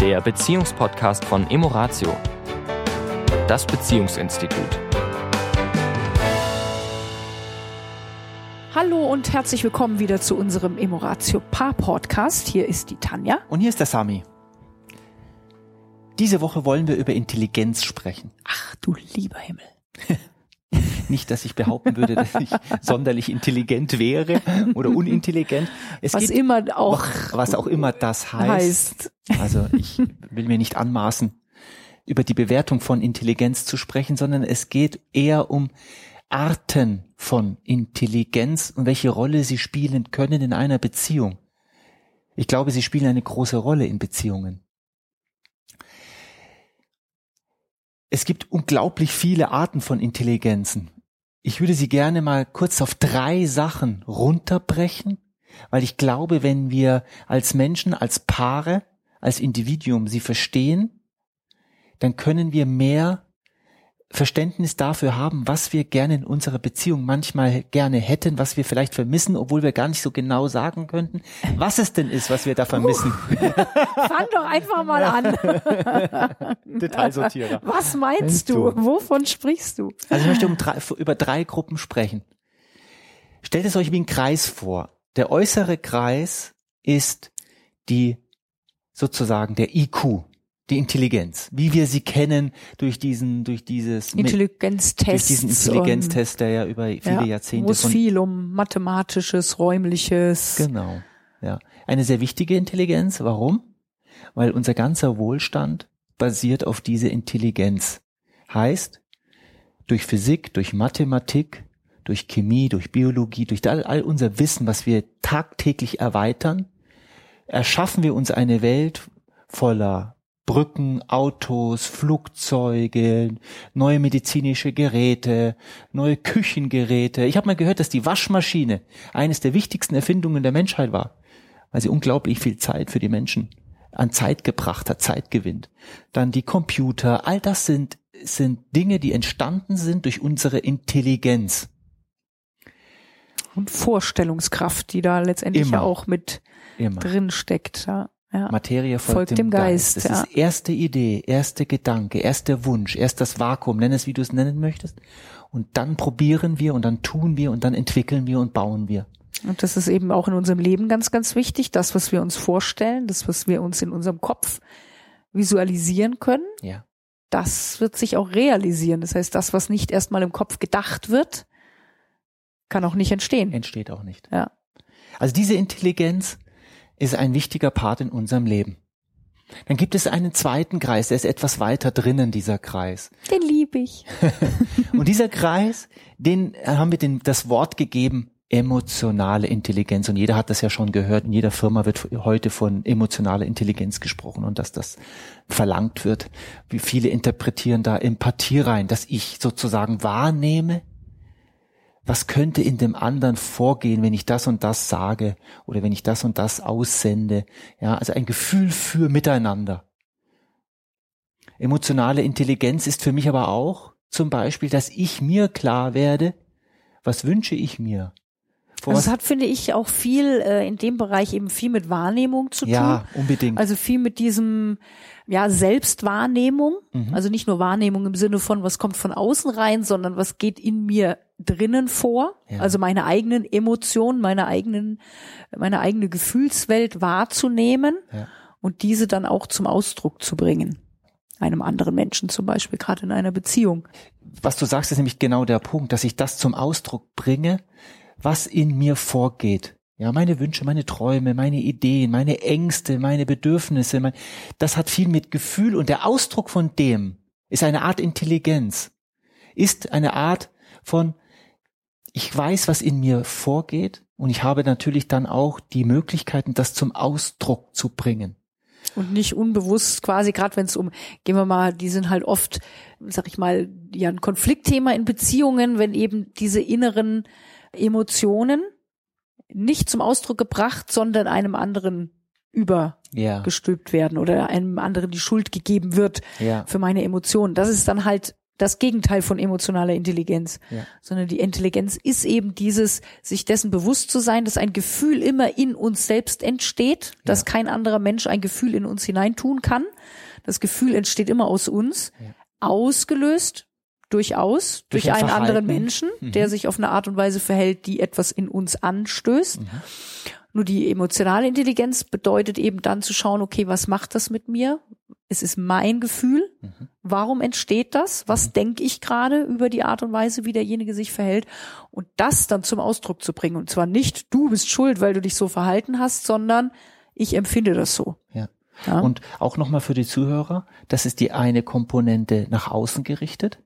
der Beziehungspodcast von Emoratio, das Beziehungsinstitut. Hallo und herzlich willkommen wieder zu unserem Emoratio Paar Podcast. Hier ist die Tanja. Und hier ist der Sami. Diese Woche wollen wir über Intelligenz sprechen. Ach du lieber Himmel. Nicht, dass ich behaupten würde, dass ich sonderlich intelligent wäre oder unintelligent. Es was immer auch, was auch immer das heißt. heißt. Also ich will mir nicht anmaßen, über die Bewertung von Intelligenz zu sprechen, sondern es geht eher um Arten von Intelligenz und welche Rolle sie spielen können in einer Beziehung. Ich glaube, sie spielen eine große Rolle in Beziehungen. Es gibt unglaublich viele Arten von Intelligenzen. Ich würde sie gerne mal kurz auf drei Sachen runterbrechen, weil ich glaube, wenn wir als Menschen, als Paare, als Individuum sie verstehen, dann können wir mehr Verständnis dafür haben, was wir gerne in unserer Beziehung manchmal gerne hätten, was wir vielleicht vermissen, obwohl wir gar nicht so genau sagen könnten, was es denn ist, was wir da vermissen. Uh, fang doch einfach mal an. Detailsortierer. Was meinst du? Wovon sprichst du? Also ich möchte um drei, über drei Gruppen sprechen. Stellt es euch wie ein Kreis vor. Der äußere Kreis ist die sozusagen der IQ, die Intelligenz, wie wir sie kennen durch diesen, durch dieses Intelligenztest, durch diesen Intelligenztest, der ja über viele ja, Jahrzehnte wo es viel um mathematisches, räumliches. Genau, ja, eine sehr wichtige Intelligenz. Warum? Weil unser ganzer Wohlstand basiert auf diese Intelligenz. Heißt, durch Physik, durch Mathematik, durch Chemie, durch Biologie, durch all, all unser Wissen, was wir tagtäglich erweitern, erschaffen wir uns eine Welt voller Brücken, Autos, Flugzeuge, neue medizinische Geräte, neue Küchengeräte. Ich habe mal gehört, dass die Waschmaschine eines der wichtigsten Erfindungen der Menschheit war, weil sie unglaublich viel Zeit für die Menschen an Zeit gebracht hat, Zeit gewinnt. Dann die Computer, all das sind, sind Dinge, die entstanden sind durch unsere Intelligenz. Und Vorstellungskraft, die da letztendlich Immer. ja auch mit Immer. drin steckt. Ja. Ja. Materie folgt, folgt dem, dem, Geist. Geist. Das ja. ist erste Idee, erste Gedanke, erster Wunsch, erst das Vakuum, nenn es wie du es nennen möchtest. Und dann probieren wir und dann tun wir und dann entwickeln wir und bauen wir. Und das ist eben auch in unserem Leben ganz, ganz wichtig. Das, was wir uns vorstellen, das, was wir uns in unserem Kopf visualisieren können, ja. das wird sich auch realisieren. Das heißt, das, was nicht erstmal im Kopf gedacht wird, kann auch nicht entstehen. Entsteht auch nicht. Ja. Also diese Intelligenz, ist ein wichtiger Part in unserem Leben. Dann gibt es einen zweiten Kreis, der ist etwas weiter drinnen, dieser Kreis. Den liebe ich. und dieser Kreis, den haben wir den, das Wort gegeben, emotionale Intelligenz. Und jeder hat das ja schon gehört. In jeder Firma wird heute von emotionaler Intelligenz gesprochen und dass das verlangt wird. Wie viele interpretieren da Empathie rein, dass ich sozusagen wahrnehme, was könnte in dem anderen vorgehen, wenn ich das und das sage oder wenn ich das und das aussende. Ja, also ein Gefühl für Miteinander. Emotionale Intelligenz ist für mich aber auch zum Beispiel, dass ich mir klar werde, was wünsche ich mir? Vor also es hat, finde ich, auch viel äh, in dem Bereich eben viel mit Wahrnehmung zu tun. Ja, unbedingt. Also viel mit diesem, ja, Selbstwahrnehmung. Mhm. Also nicht nur Wahrnehmung im Sinne von, was kommt von außen rein, sondern was geht in mir drinnen vor. Ja. Also meine eigenen Emotionen, meine eigenen, meine eigene Gefühlswelt wahrzunehmen ja. und diese dann auch zum Ausdruck zu bringen. Einem anderen Menschen zum Beispiel, gerade in einer Beziehung. Was du sagst, ist nämlich genau der Punkt, dass ich das zum Ausdruck bringe, was in mir vorgeht. Ja, meine Wünsche, meine Träume, meine Ideen, meine Ängste, meine Bedürfnisse, mein, das hat viel mit Gefühl und der Ausdruck von dem ist eine Art Intelligenz, ist eine Art von, ich weiß, was in mir vorgeht und ich habe natürlich dann auch die Möglichkeiten, das zum Ausdruck zu bringen. Und nicht unbewusst quasi, gerade wenn es um, gehen wir mal, die sind halt oft, sag ich mal, ja ein Konfliktthema in Beziehungen, wenn eben diese inneren Emotionen nicht zum Ausdruck gebracht, sondern einem anderen übergestülpt ja. werden oder einem anderen die Schuld gegeben wird ja. für meine Emotionen. Das ist dann halt das Gegenteil von emotionaler Intelligenz, Ja. sondern die Intelligenz ist eben dieses, sich dessen bewusst zu sein, dass ein Gefühl immer in uns selbst entsteht, dass kein anderer Mensch ein Gefühl in uns hineintun kann. Das Gefühl entsteht immer aus uns, ausgelöst durchaus durch, Durch ein einen anderen Verhalten. Menschen, Mhm. der sich auf eine Art und Weise verhält, die etwas in uns anstößt. Mhm. Nur die emotionale Intelligenz bedeutet eben dann zu schauen, okay, was macht das mit mir? Es ist mein Gefühl. Mhm. Warum entsteht das? Was denke ich gerade über die Art und Weise, wie derjenige sich verhält? Und das dann zum Ausdruck zu bringen. Und zwar nicht, du bist schuld, weil du dich so verhalten hast, sondern ich empfinde das so. Ja. Ja? Und auch nochmal für die Zuhörer, das ist die eine Komponente nach außen gerichtet.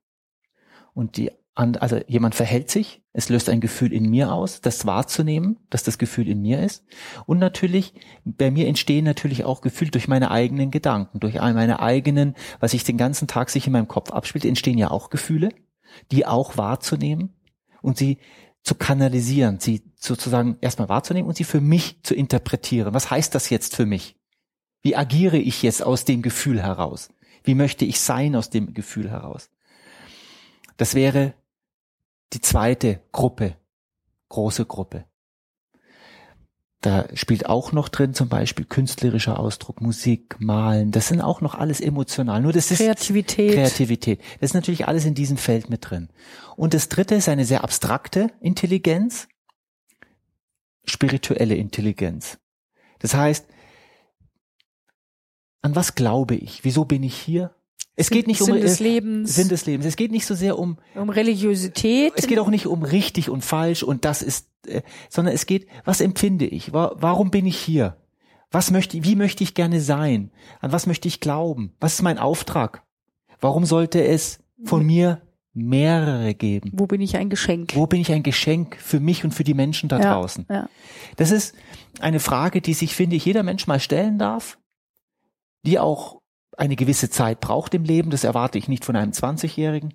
Und die also jemand verhält sich, es löst ein Gefühl in mir aus, das wahrzunehmen, dass das Gefühl in mir ist. Und natürlich, bei mir entstehen natürlich auch Gefühle durch meine eigenen Gedanken, durch all meine eigenen, was sich den ganzen Tag sich in meinem Kopf abspielt, entstehen ja auch Gefühle, die auch wahrzunehmen und sie zu kanalisieren, sie sozusagen erstmal wahrzunehmen und sie für mich zu interpretieren. Was heißt das jetzt für mich? Wie agiere ich jetzt aus dem Gefühl heraus? Wie möchte ich sein aus dem Gefühl heraus? Das wäre die zweite Gruppe, große Gruppe. Da spielt auch noch drin zum Beispiel künstlerischer Ausdruck, Musik, Malen. Das sind auch noch alles emotional. Nur das ist Kreativität. Kreativität. Das ist natürlich alles in diesem Feld mit drin. Und das dritte ist eine sehr abstrakte Intelligenz, spirituelle Intelligenz. Das heißt, an was glaube ich? Wieso bin ich hier? Es geht nicht um Sinn des äh, Lebens, Sinn des Lebens. Es geht nicht so sehr um, um Religiosität. es geht auch nicht um richtig und falsch und das ist, äh, sondern es geht, was empfinde ich? Wa- Warum bin ich hier? Was möchte, wie möchte ich gerne sein? An was möchte ich glauben? Was ist mein Auftrag? Warum sollte es von mir mehrere geben? Wo bin ich ein Geschenk? Wo bin ich ein Geschenk für mich und für die Menschen da Ja, draußen? ja. Das ist eine Frage, die sich, finde ich, jeder Mensch mal stellen darf, die auch eine gewisse Zeit braucht im Leben. Das erwarte ich nicht von einem 20-Jährigen.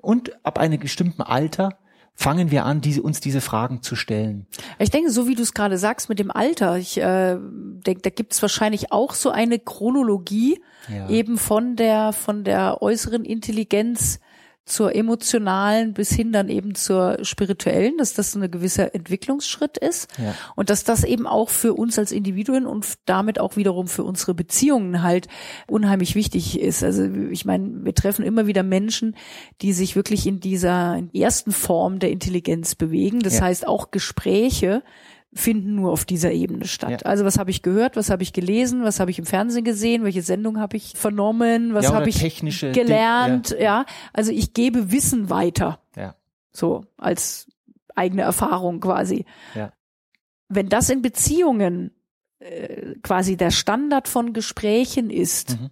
Und ab einem bestimmten Alter fangen wir an, diese, uns diese Fragen zu stellen. Ich denke, so wie du es gerade sagst mit dem Alter, ich äh, denke, da gibt es wahrscheinlich auch so eine Chronologie Ja. eben von der von der äußeren Intelligenz zur emotionalen bis hin dann eben zur spirituellen, dass das ein gewisser Entwicklungsschritt ist Ja. und dass das eben auch für uns als Individuen und damit auch wiederum für unsere Beziehungen halt unheimlich wichtig ist. Also ich meine, wir treffen immer wieder Menschen, die sich wirklich in dieser ersten Form der Intelligenz bewegen. Das Ja. heißt auch Gespräche finden nur auf dieser Ebene statt. Ja. Also was habe ich gehört, was habe ich gelesen, was habe ich im Fernsehen gesehen, welche Sendung habe ich vernommen, was Ja, habe ich gelernt, Ding- ja. Also ich gebe Wissen weiter, Ja. so als eigene Erfahrung quasi. Ja. Wenn das in Beziehungen äh, quasi der Standard von Gesprächen ist, Mhm.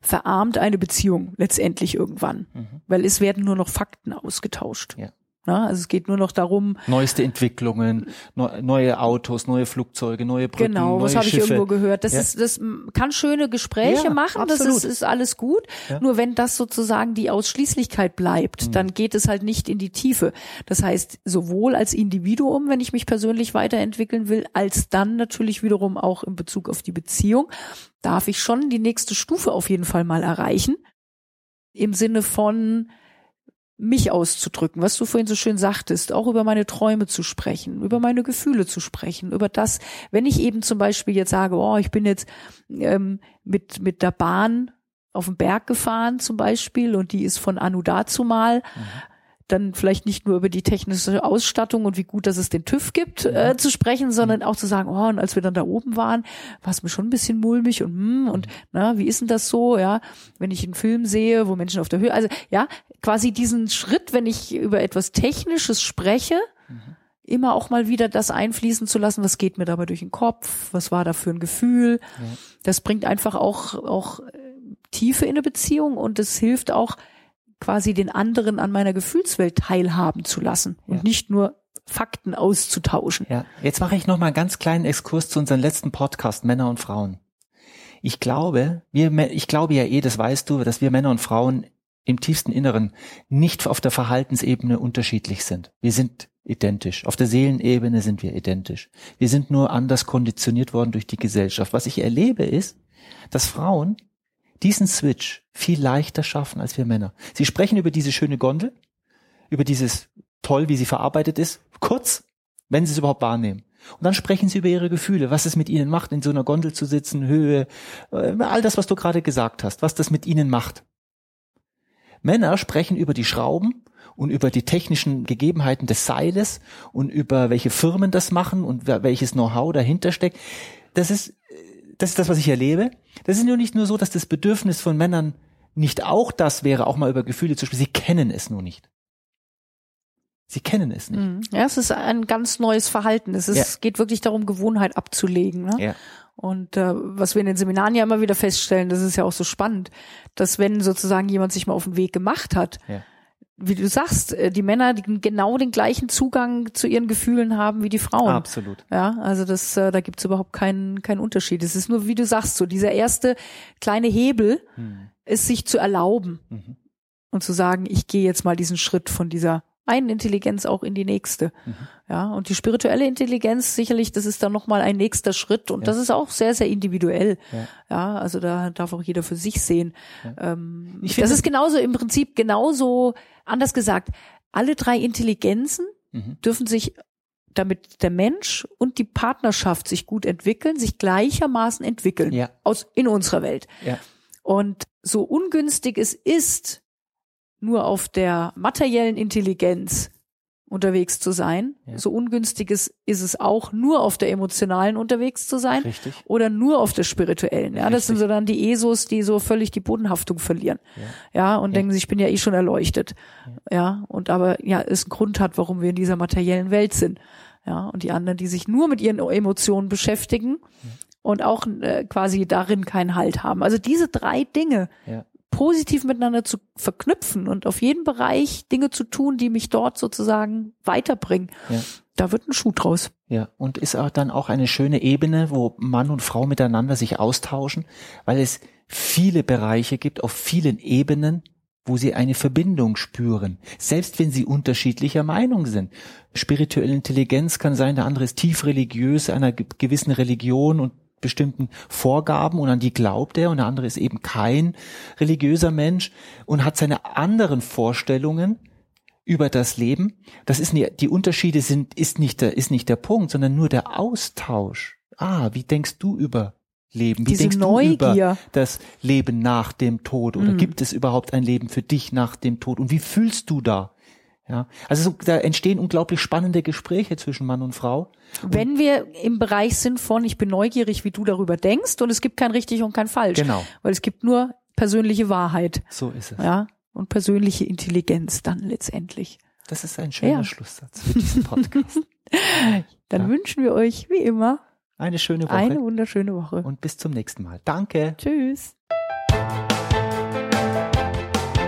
verarmt eine Beziehung letztendlich irgendwann, Mhm. weil es werden nur noch Fakten ausgetauscht. Ja. Na, also es geht nur noch darum, Neueste Entwicklungen, neu, neue Autos, neue Flugzeuge, neue Brücken, Genau, was habe ich irgendwo gehört? Das Ja. ist, das kann schöne Gespräche Ja, machen, das absolut. ist, ist alles gut. Ja. Nur wenn das sozusagen die Ausschließlichkeit bleibt, Mhm. dann geht es halt nicht in die Tiefe. Das heißt, sowohl als Individuum, wenn ich mich persönlich weiterentwickeln will, als dann natürlich wiederum auch in Bezug auf die Beziehung, darf ich schon die nächste Stufe auf jeden Fall mal erreichen. Im Sinne von, mich auszudrücken, was du vorhin so schön sagtest, auch über meine Träume zu sprechen, über meine Gefühle zu sprechen, über das, wenn ich eben zum Beispiel jetzt sage, oh, ich bin jetzt ähm, mit, mit der Bahn auf den Berg gefahren zum Beispiel und die ist von Anu dazu mal, dann vielleicht nicht nur über die technische Ausstattung und wie gut, dass es den TÜV gibt, äh, zu sprechen, sondern auch zu sagen, oh, und als wir dann da oben waren, war es mir schon ein bisschen mulmig und hm, und na, wie ist denn das so, ja, wenn ich einen Film sehe, wo Menschen auf der Höhe, also ja, quasi diesen Schritt, wenn ich über etwas Technisches spreche, immer auch mal wieder das einfließen zu lassen, was geht mir dabei durch den Kopf, was war da für ein Gefühl. Das bringt einfach auch, auch äh, Tiefe in eine Beziehung und es hilft auch quasi den anderen an meiner Gefühlswelt teilhaben zu lassen und Ja. nicht nur Fakten auszutauschen. Ja, jetzt mache ich noch mal einen ganz kleinen Exkurs zu unserem letzten Podcast Männer und Frauen. Ich glaube, wir, ich glaube ja eh, das weißt du, dass wir Männer und Frauen im tiefsten Inneren nicht auf der Verhaltensebene unterschiedlich sind. Wir sind identisch. Auf der Seelenebene sind wir identisch. Wir sind nur anders konditioniert worden durch die Gesellschaft. Was ich erlebe ist, dass Frauen diesen Switch viel leichter schaffen als wir Männer. Sie sprechen über diese schöne Gondel, über dieses toll, wie sie verarbeitet ist, kurz, wenn sie es überhaupt wahrnehmen. Und dann sprechen sie über ihre Gefühle, was es mit ihnen macht, in so einer Gondel zu sitzen, Höhe, äh, all das, was du gerade gesagt hast, was das mit ihnen macht. Männer sprechen über die Schrauben und über die technischen Gegebenheiten des Seiles und über welche Firmen das machen und welches Know-how dahinter steckt. Das ist, das ist das, was ich erlebe. Das ist nur nicht nur so, dass das Bedürfnis von Männern nicht auch das wäre, auch mal über Gefühle zu sprechen. Sie kennen es nur nicht. Sie kennen es nicht. Mhm. Ja, es ist ein ganz neues Verhalten. Es ist, ja. geht wirklich darum, Gewohnheit abzulegen. Ne? Ja. Und äh, was wir in den Seminaren ja immer wieder feststellen, das ist ja auch so spannend, dass wenn sozusagen jemand sich mal auf den Weg gemacht hat, ja. Wie du sagst, äh, die Männer die genau den gleichen Zugang zu ihren Gefühlen haben wie die Frauen. Absolut. Ja, also das, äh, da gibt's überhaupt keinen keinen Unterschied. Es ist nur, wie du sagst, so dieser erste kleine Hebel, hm. ist sich zu erlauben mhm. und zu sagen, ich gehe jetzt mal diesen Schritt von dieser einen Intelligenz auch in die nächste. Mhm. Ja, und die spirituelle Intelligenz sicherlich, das ist dann nochmal ein nächster Schritt und ja. das ist auch sehr, sehr individuell. Ja. ja. also da darf auch jeder für sich sehen. Ja. Ähm, ich das ist genauso im Prinzip genauso, anders gesagt, alle drei Intelligenzen mhm. dürfen sich damit der Mensch und die Partnerschaft sich gut entwickeln, sich gleichermaßen entwickeln ja. aus in unserer Welt. Ja. Und so ungünstig es ist, nur auf der materiellen Intelligenz unterwegs zu sein. Ja. So ungünstig ist, es auch, nur auf der emotionalen unterwegs zu sein. Richtig. Oder nur auf der spirituellen. Ja, Richtig. das sind so dann die ESOs, die so völlig die Bodenhaftung verlieren. Ja, ja und ja. denken, ich bin ja eh schon erleuchtet. Ja. ja, und aber ja, es einen Grund hat, warum wir in dieser materiellen Welt sind. Ja, und die anderen, die sich nur mit ihren Emotionen beschäftigen und auch äh, quasi darin keinen Halt haben. Also diese drei Dinge ja positiv miteinander zu verknüpfen und auf jeden Bereich Dinge zu tun, die mich dort sozusagen weiterbringen. Ja. Da wird ein Schuh draus. Ja, und ist auch dann auch eine schöne Ebene, wo Mann und Frau miteinander sich austauschen, weil es viele Bereiche gibt auf vielen Ebenen, wo sie eine Verbindung spüren, selbst wenn sie unterschiedlicher Meinung sind. Spirituelle Intelligenz kann sein, der andere ist tief religiös, einer gewissen Religion und bestimmten Vorgaben und an die glaubt er und der andere ist eben kein religiöser Mensch und hat seine anderen Vorstellungen über das Leben. Das ist nicht, die Unterschiede sind, ist nicht der, ist nicht der Punkt, sondern nur der Austausch. Ah, wie denkst du über Leben? Wie Diese denkst Neugier. du über das Leben nach dem Tod? Oder mhm. gibt es überhaupt ein Leben für dich nach dem Tod? Und wie fühlst du da? Ja, also so, da entstehen unglaublich spannende Gespräche zwischen Mann und Frau. Wenn wir im Bereich sind von, ich bin neugierig, wie du darüber denkst, und es gibt kein richtig und kein falsch. Genau. Weil es gibt nur persönliche Wahrheit. So ist es. Ja, und persönliche Intelligenz dann letztendlich. Das ist ein schöner ja. Schlusssatz für diesen Podcast. dann ja. wünschen wir euch, wie immer, eine schöne Woche. Eine wunderschöne Woche. Und bis zum nächsten Mal. Danke. Tschüss.